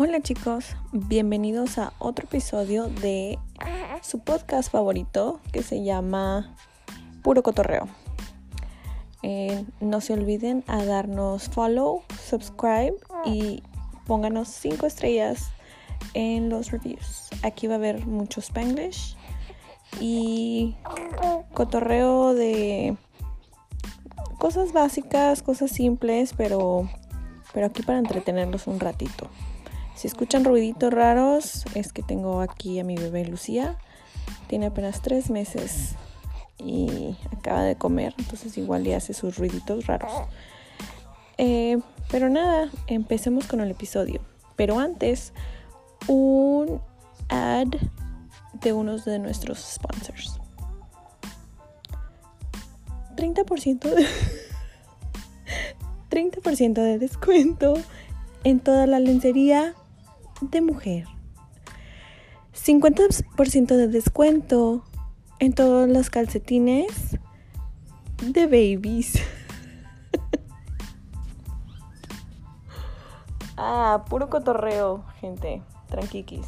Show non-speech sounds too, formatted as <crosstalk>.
Hola chicos, bienvenidos a otro episodio de su podcast favorito que se llama Puro Cotorreo. Eh, no se olviden a darnos follow, subscribe y pónganos 5 estrellas en los reviews. Aquí va a haber mucho spanglish y cotorreo de cosas básicas, cosas simples, pero, pero aquí para entretenerlos un ratito. Si escuchan ruiditos raros, es que tengo aquí a mi bebé Lucía. Tiene apenas tres meses y acaba de comer, entonces igual le hace sus ruiditos raros. Eh, pero nada, empecemos con el episodio. Pero antes, un ad de unos de nuestros sponsors. 30% de, <laughs> 30% de descuento en toda la lencería de mujer. 50% de descuento en todos los calcetines de babies. <laughs> ah, puro cotorreo, gente. Tranquiquis.